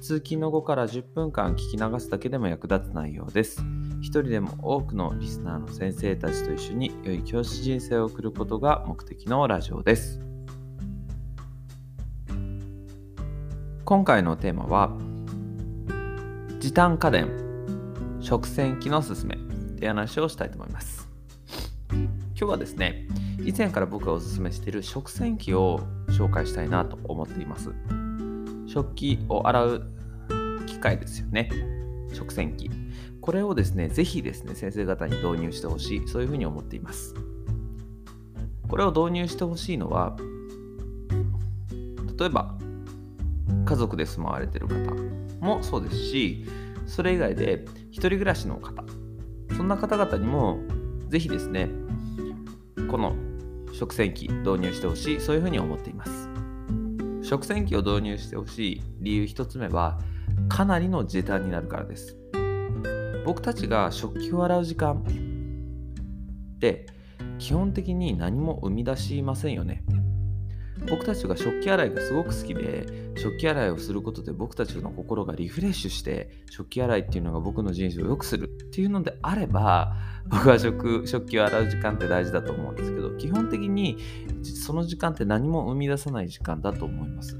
通勤の後から10分間聞き流すだけでも役立つ内容です。一人でも多くのリスナーの先生たちと一緒に良い教師人生を送ることが目的のラジオです。今回のテーマは時短家電食洗機のすすめっていう話をしたいと思います。今日はですね、以前から僕がおすすめしている食洗機を紹介したいなと思っています。食器を洗う機械ですよね。食洗機。これをですね、ぜひですね、先生方に導入してほしい、そういうふうに思っています。これを導入してほしいのは、例えば、家族で住まわれている方もそうですし、それ以外で一人暮らしの方、そんな方々にも、ぜひですね、この食洗機導入してほしい、そういうふうに思っています。食洗機を導入してほしい理由1つ目はかなりの時短になるからです。僕たちが食器を洗う時間って基本的に何も生み出しませんよね。僕たちが食器洗いがすごく好きで食器洗いをすることで僕たちの心がリフレッシュして食器洗いっていうのが僕の人生を良くするっていうのであれば僕は食食器を洗う時間って大事だと思うんですけど基本的にその時間って何も生み出さない時間だと思います。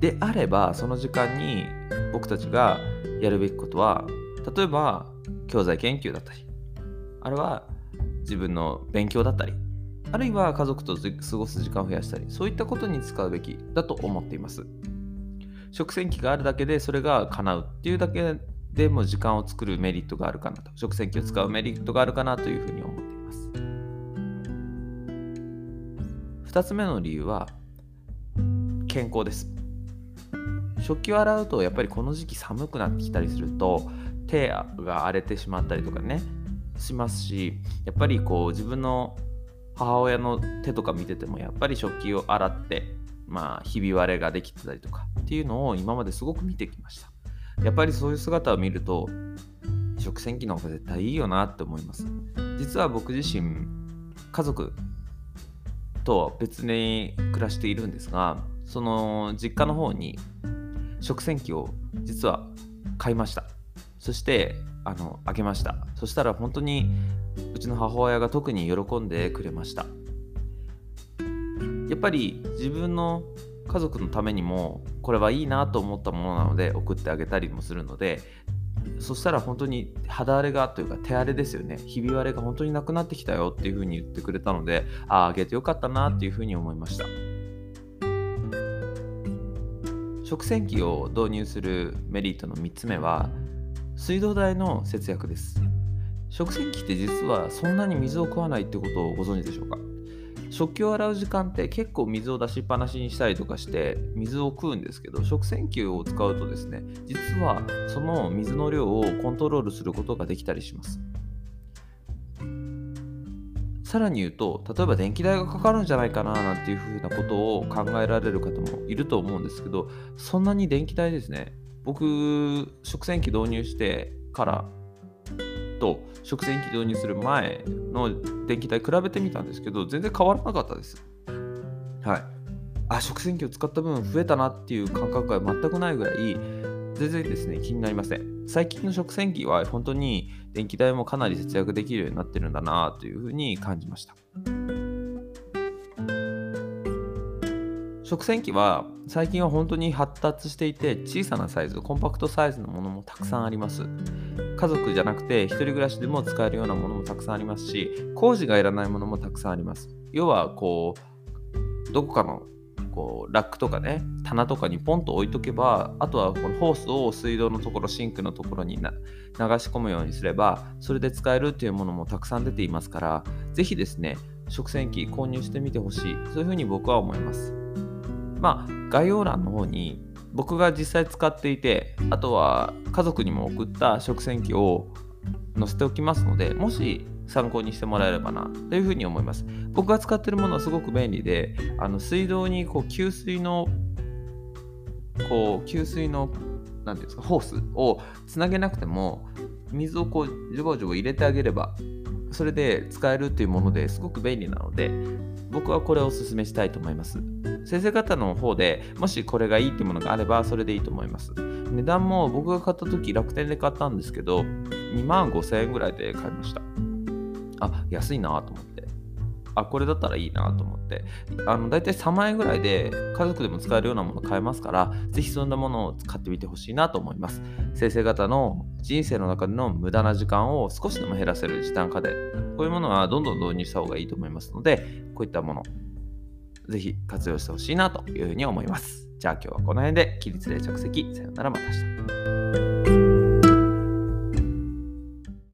であればその時間に僕たちがやるべきことは例えば教材研究だったりあるいは自分の勉強だったりあるいは家族と過ごす時間を増やしたりそういったことに使うべきだと思っています。食洗機があるだけでそれが叶うっていうだけでも時間を作るメリットがあるかなと。食洗機を使うメリットがあるかなというふうに思っています。2つ目の理由は健康です。食器を洗うとやっぱりこの時期寒くなってきたりすると手が荒れてしまったりとかねしますしやっぱりこう自分の母親の手とか見ててもやっぱり食器を洗ってまあひび割れができてたりとかっていうのを今まですごく見てきました。やっぱりそういう姿を見ると食洗機の方が絶対いいよなって思います。実は僕自身家族とは別に暮らしているんですがその実家の方に食洗機を実は買いました。そしてあの開けました。そしたら本当にうちの母親が特に喜んでくれました。やっぱり自分の家族のためにもこれはいいなと思ったものなので送ってあげたりもするのでそしたら本当に肌荒れがというか手荒れですよね。ひび割れが本当になくなってきたよっていうふうに言ってくれたのであああげてよかったなっていうふうに思いました。食洗機を導入するメリットの3つ目は水道代の節約です。食洗機って実はそんなに水を食わないってことをご存知でしょうか？食器を洗う時間って結構水を出しっぱなしにしたりとかして水を食うんですけど食洗機を使うとですね実はその水の量をコントロールすることができたりします。さらに言うと例えば電気代がかかるんじゃないかななんていうふうなことを考えられる方もいると思うんですけどそんなに電気代ですね僕食洗機導入してからと食洗機導入する前の電気代比べてみたんですけど全然変わらなかったです。はい。あ食洗機を使った分増えたなっていう感覚が全くないぐらい全然ですね気になりません。最近の食洗機は本当に電気代もかなり節約できるようになってるんだなというふうに感じました。食洗機は最近は本当に発達していて小さなサイズコンパクトサイズのものもたくさんあります。家族じゃなくて一人暮らしでも使えるようなものもたくさんありますし工事がいらないものもたくさんあります。要はこうどこかのこうラックとかね棚とかにポンと置いとけばあとはこのホースを水道のところシンクのところにな流し込むようにすればそれで使えるっていうものもたくさん出ていますからぜひですね食洗機購入してみてほしい。そういうふうに僕は思います。まあ概要欄の方に僕が実際使っていてあとは家族にも送った食洗機を載せておきますのでもし参考にしてもらえればなというふうに思います。僕が使ってるものはすごく便利であの水道にこう給水のこう給水のなんていうんですかホースをつなげなくても水をこうジョボジョボ入れてあげればそれで使えるっていうものですごく便利なので僕はこれをお勧めしたいと思います。先生方の方でもしこれがいいってものがあればそれでいいと思います。値段も僕が買った時楽天で買ったんですけど2万5000円ぐらいで買いました。あ安いなと思って。あこれだったらいいなと思って。あの大体3万円ぐらいで家族でも使えるようなもの買えますからぜひそんなものを使ってみてほしいなと思います。先生方の人生の中での無駄な時間を少しでも減らせる時短家電こういうものはどんどん導入した方がいいと思いますのでこういったものぜひ活用してほしいなというふうに思います。じゃあ今日はこの辺で起立で着席。さよならまた明日。